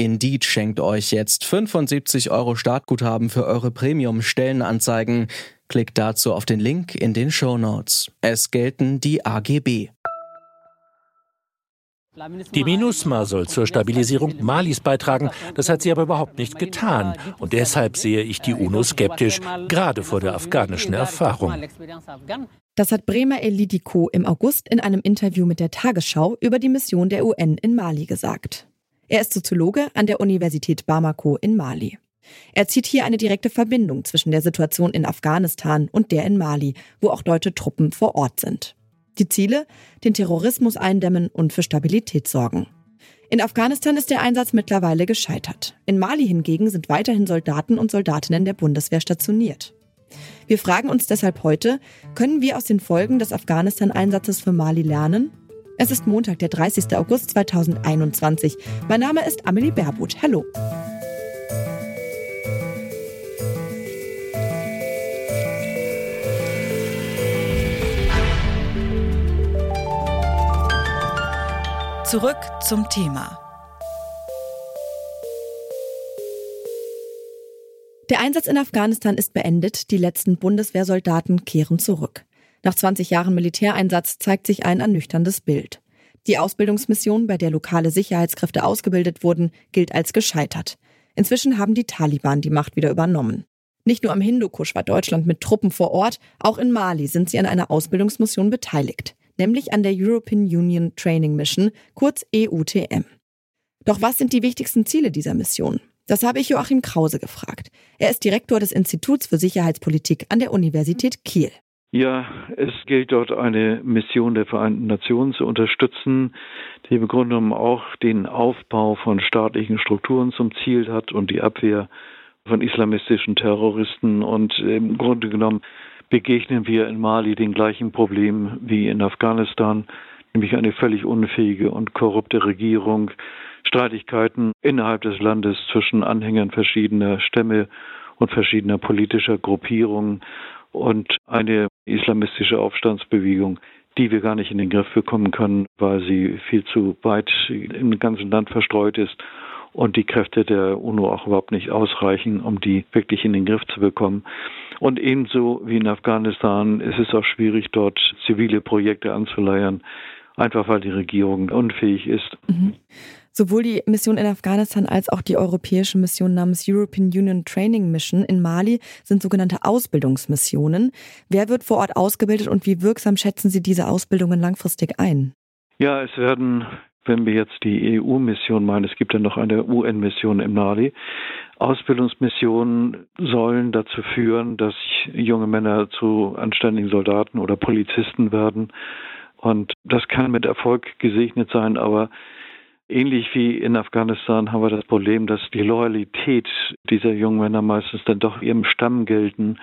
Indeed schenkt euch jetzt 75 Euro Startguthaben für eure Premium-Stellenanzeigen. Klickt dazu auf den Link in den Show Notes. Es gelten die AGB. Die MINUSMA soll zur Stabilisierung Malis beitragen. Das hat sie aber überhaupt nicht getan. Und deshalb sehe ich die UNO skeptisch, gerade vor der afghanischen Erfahrung. Das hat Bremer Elidiko im August in einem Interview mit der Tagesschau über die Mission der UN in Mali gesagt. Er ist Soziologe an der Universität Bamako in Mali. Er zieht hier eine direkte Verbindung zwischen der Situation in Afghanistan und der in Mali, wo auch deutsche Truppen vor Ort sind. Die Ziele? Den Terrorismus eindämmen und für Stabilität sorgen. In Afghanistan ist der Einsatz mittlerweile gescheitert. In Mali hingegen sind weiterhin Soldaten und Soldatinnen der Bundeswehr stationiert. Wir fragen uns deshalb heute, können wir aus den Folgen des Afghanistan-Einsatzes für Mali lernen? Es ist Montag, der 30. August 2021. Mein Name ist Amelie Berbot. Hallo. Zurück zum Thema. Der Einsatz in Afghanistan ist beendet, die letzten Bundeswehrsoldaten kehren zurück. Nach 20 Jahren Militäreinsatz zeigt sich ein ernüchterndes Bild. Die Ausbildungsmission, bei der lokale Sicherheitskräfte ausgebildet wurden, gilt als gescheitert. Inzwischen haben die Taliban die Macht wieder übernommen. Nicht nur am Hindukusch war Deutschland mit Truppen vor Ort, auch in Mali sind sie an einer Ausbildungsmission beteiligt nämlich an der European Union Training Mission, kurz EUTM. Doch was sind die wichtigsten Ziele dieser Mission? Das habe ich Joachim Krause gefragt. Er ist Direktor des Instituts für Sicherheitspolitik an der Universität Kiel. Ja, es gilt dort eine Mission der Vereinten Nationen zu unterstützen, die im Grunde genommen auch den Aufbau von staatlichen Strukturen zum Ziel hat und die Abwehr von islamistischen Terroristen. Und im Grunde genommen begegnen wir in Mali den gleichen Problemen wie in Afghanistan, nämlich eine völlig unfähige und korrupte Regierung, Streitigkeiten innerhalb des Landes zwischen Anhängern verschiedener Stämme und verschiedener politischer Gruppierungen und eine islamistische Aufstandsbewegung, die wir gar nicht in den Griff bekommen können, weil sie viel zu weit im ganzen Land verstreut ist und die Kräfte der UNO auch überhaupt nicht ausreichen, um die wirklich in den Griff zu bekommen. Und ebenso wie in Afghanistan ist es auch schwierig, dort zivile Projekte anzuleiern, einfach weil die Regierung unfähig ist. Mhm. Sowohl die Mission in Afghanistan als auch die europäische Mission namens European Union Training Mission in Mali sind sogenannte Ausbildungsmissionen. Wer wird vor Ort ausgebildet und wie wirksam schätzen Sie diese Ausbildungen langfristig ein? Ja, es werden wenn wir jetzt die EU-Mission meinen, es gibt ja noch eine UN-Mission im Mali. Ausbildungsmissionen sollen dazu führen, dass junge Männer zu anständigen Soldaten oder Polizisten werden. Und das kann mit Erfolg gesegnet sein, aber ähnlich wie in Afghanistan haben wir das Problem, dass die Loyalität dieser jungen Männer meistens dann doch ihrem Stamm gelten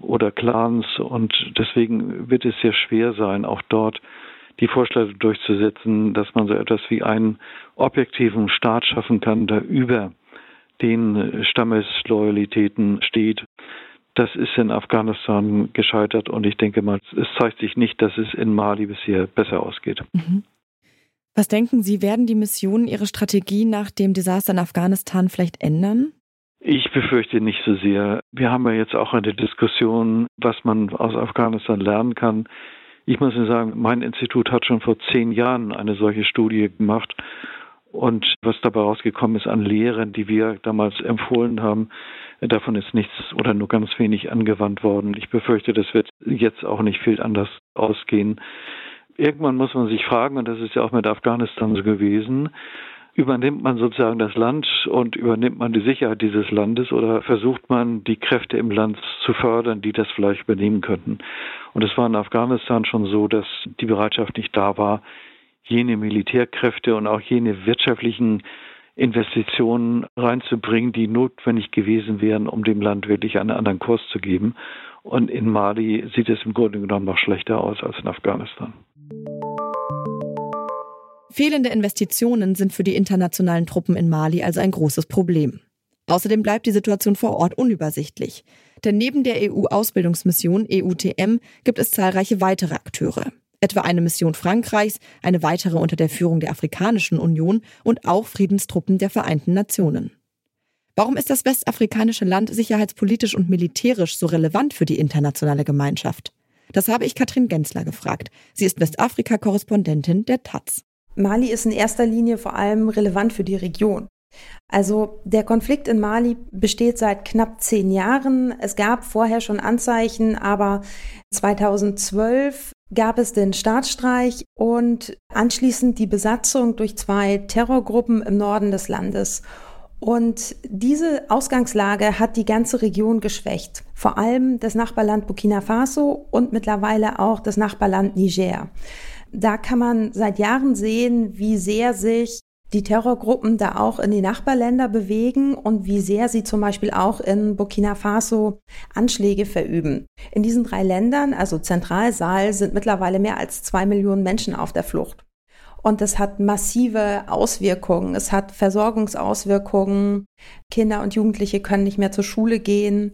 oder Clans und deswegen wird es sehr schwer sein, auch dort die Vorstellung durchzusetzen, dass man so etwas wie einen objektiven Staat schaffen kann, der über den Stammesloyalitäten steht. Das ist in Afghanistan gescheitert und ich denke mal, es zeigt sich nicht, dass es in Mali bisher besser ausgeht. Mhm. Was denken Sie, werden die Missionen ihre Strategie nach dem Desaster in Afghanistan vielleicht ändern? Ich befürchte nicht so sehr. Wir haben ja jetzt auch eine Diskussion, was man aus Afghanistan lernen kann. Ich muss Ihnen sagen, mein Institut hat schon vor zehn Jahren eine solche Studie gemacht. Und was dabei rausgekommen ist an Lehren, die wir damals empfohlen haben, davon ist nichts oder nur ganz wenig angewandt worden. Ich befürchte, das wird jetzt auch nicht viel anders ausgehen. Irgendwann muss man sich fragen, und das ist ja auch mit Afghanistan so gewesen, übernimmt man sozusagen das Land und übernimmt man die Sicherheit dieses Landes oder versucht man die Kräfte im Land zu fördern, die das vielleicht übernehmen könnten. Und es war in Afghanistan schon so, dass die Bereitschaft nicht da war, jene Militärkräfte und auch jene wirtschaftlichen Investitionen reinzubringen, die notwendig gewesen wären, um dem Land wirklich einen anderen Kurs zu geben. Und in Mali sieht es im Grunde genommen noch schlechter aus als in Afghanistan. Fehlende Investitionen sind für die internationalen Truppen in Mali also ein großes Problem. Außerdem bleibt die Situation vor Ort unübersichtlich. Denn neben der EU-Ausbildungsmission EUTM gibt es zahlreiche weitere Akteure. Etwa eine Mission Frankreichs, eine weitere unter der Führung der Afrikanischen Union und auch Friedenstruppen der Vereinten Nationen. Warum ist das westafrikanische Land sicherheitspolitisch und militärisch so relevant für die internationale Gemeinschaft? Das habe ich Katrin Gensler gefragt. Sie ist Westafrika-Korrespondentin der Taz. Mali ist in erster Linie vor allem relevant für die Region. Also der Konflikt in Mali besteht seit knapp zehn Jahren. Es gab vorher schon Anzeichen, aber 2012 gab es den Staatsstreich und anschließend die Besatzung durch zwei Terrorgruppen im Norden des Landes. Und diese Ausgangslage hat die ganze Region geschwächt. Vor allem das Nachbarland Burkina Faso und mittlerweile auch das Nachbarland Niger. Da kann man seit Jahren sehen, wie sehr sich die Terrorgruppen da auch in die Nachbarländer bewegen und wie sehr sie zum Beispiel auch in Burkina Faso Anschläge verüben. In diesen drei Ländern, also Zentralsaal, sind mittlerweile mehr als zwei Millionen Menschen auf der Flucht. Und das hat massive Auswirkungen. Es hat Versorgungsauswirkungen. Kinder und Jugendliche können nicht mehr zur Schule gehen.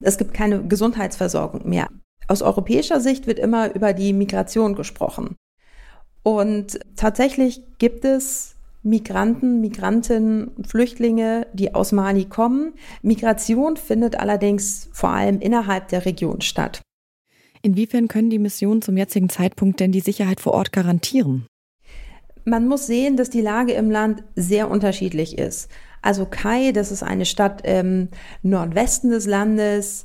Es gibt keine Gesundheitsversorgung mehr. Aus europäischer Sicht wird immer über die Migration gesprochen. Und tatsächlich gibt es Migranten, Migrantinnen Flüchtlinge, die aus Mali kommen. Migration findet allerdings vor allem innerhalb der Region statt. Inwiefern können die Missionen zum jetzigen Zeitpunkt denn die Sicherheit vor Ort garantieren? Man muss sehen, dass die Lage im Land sehr unterschiedlich ist. Also Kai, das ist eine Stadt im Nordwesten des Landes,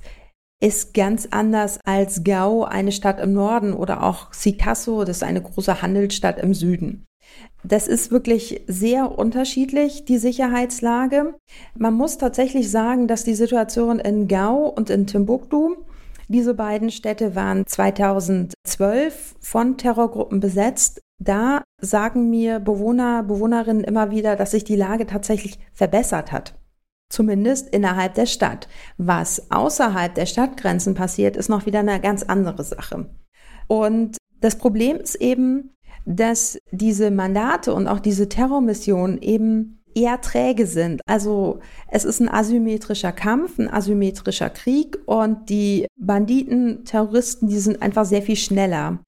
ist ganz anders als Gao, eine Stadt im Norden, oder auch Sikasso, das ist eine große Handelsstadt im Süden. Das ist wirklich sehr unterschiedlich, die Sicherheitslage. Man muss tatsächlich sagen, dass die Situation in Gao und in Timbuktu, diese beiden Städte waren 2012 von Terrorgruppen besetzt. Da sagen mir Bewohner, Bewohnerinnen immer wieder, dass sich die Lage tatsächlich verbessert hat. Zumindest innerhalb der Stadt. Was außerhalb der Stadtgrenzen passiert, ist noch wieder eine ganz andere Sache. Und das Problem ist eben, dass diese Mandate und auch diese Terrormissionen eben eher träge sind. Also es ist ein asymmetrischer Kampf, ein asymmetrischer Krieg und die Banditen, Terroristen, die sind einfach sehr viel schneller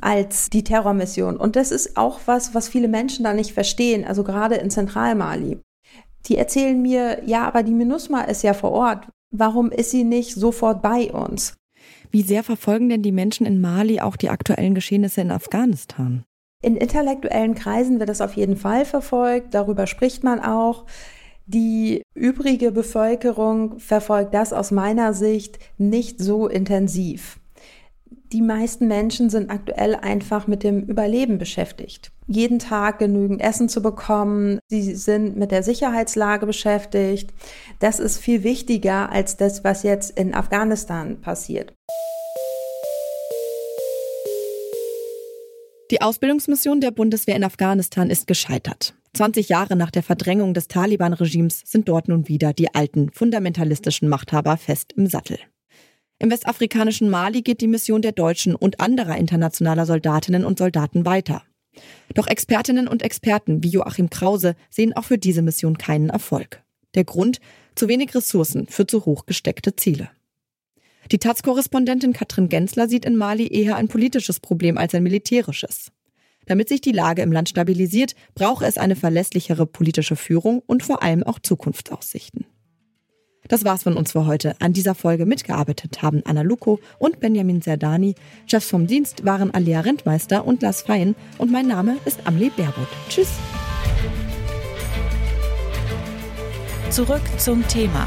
als die Terrormission. Und das ist auch was, was viele Menschen da nicht verstehen, also gerade in Zentralmali. Die erzählen mir, ja, aber die MINUSMA ist ja vor Ort. Warum ist sie nicht sofort bei uns? Wie sehr verfolgen denn die Menschen in Mali auch die aktuellen Geschehnisse in Afghanistan? In intellektuellen Kreisen wird das auf jeden Fall verfolgt, darüber spricht man auch. Die übrige Bevölkerung verfolgt das aus meiner Sicht nicht so intensiv. Die meisten Menschen sind aktuell einfach mit dem Überleben beschäftigt. Jeden Tag genügend Essen zu bekommen. Sie sind mit der Sicherheitslage beschäftigt. Das ist viel wichtiger als das, was jetzt in Afghanistan passiert. Die Ausbildungsmission der Bundeswehr in Afghanistan ist gescheitert. 20 Jahre nach der Verdrängung des Taliban-Regimes sind dort nun wieder die alten fundamentalistischen Machthaber fest im Sattel. Im westafrikanischen Mali geht die Mission der deutschen und anderer internationaler Soldatinnen und Soldaten weiter. Doch Expertinnen und Experten wie Joachim Krause sehen auch für diese Mission keinen Erfolg. Der Grund? Zu wenig Ressourcen für zu hoch gesteckte Ziele. Die Taz-Korrespondentin Katrin Gensler sieht in Mali eher ein politisches Problem als ein militärisches. Damit sich die Lage im Land stabilisiert, brauche es eine verlässlichere politische Führung und vor allem auch Zukunftsaussichten. Das war's von uns für heute. An dieser Folge mitgearbeitet haben Anna Luko und Benjamin Serdani. Chefs vom Dienst waren Alia Rentmeister und Lars Fein. Und mein Name ist Amelie Baerbutt. Tschüss. Zurück zum Thema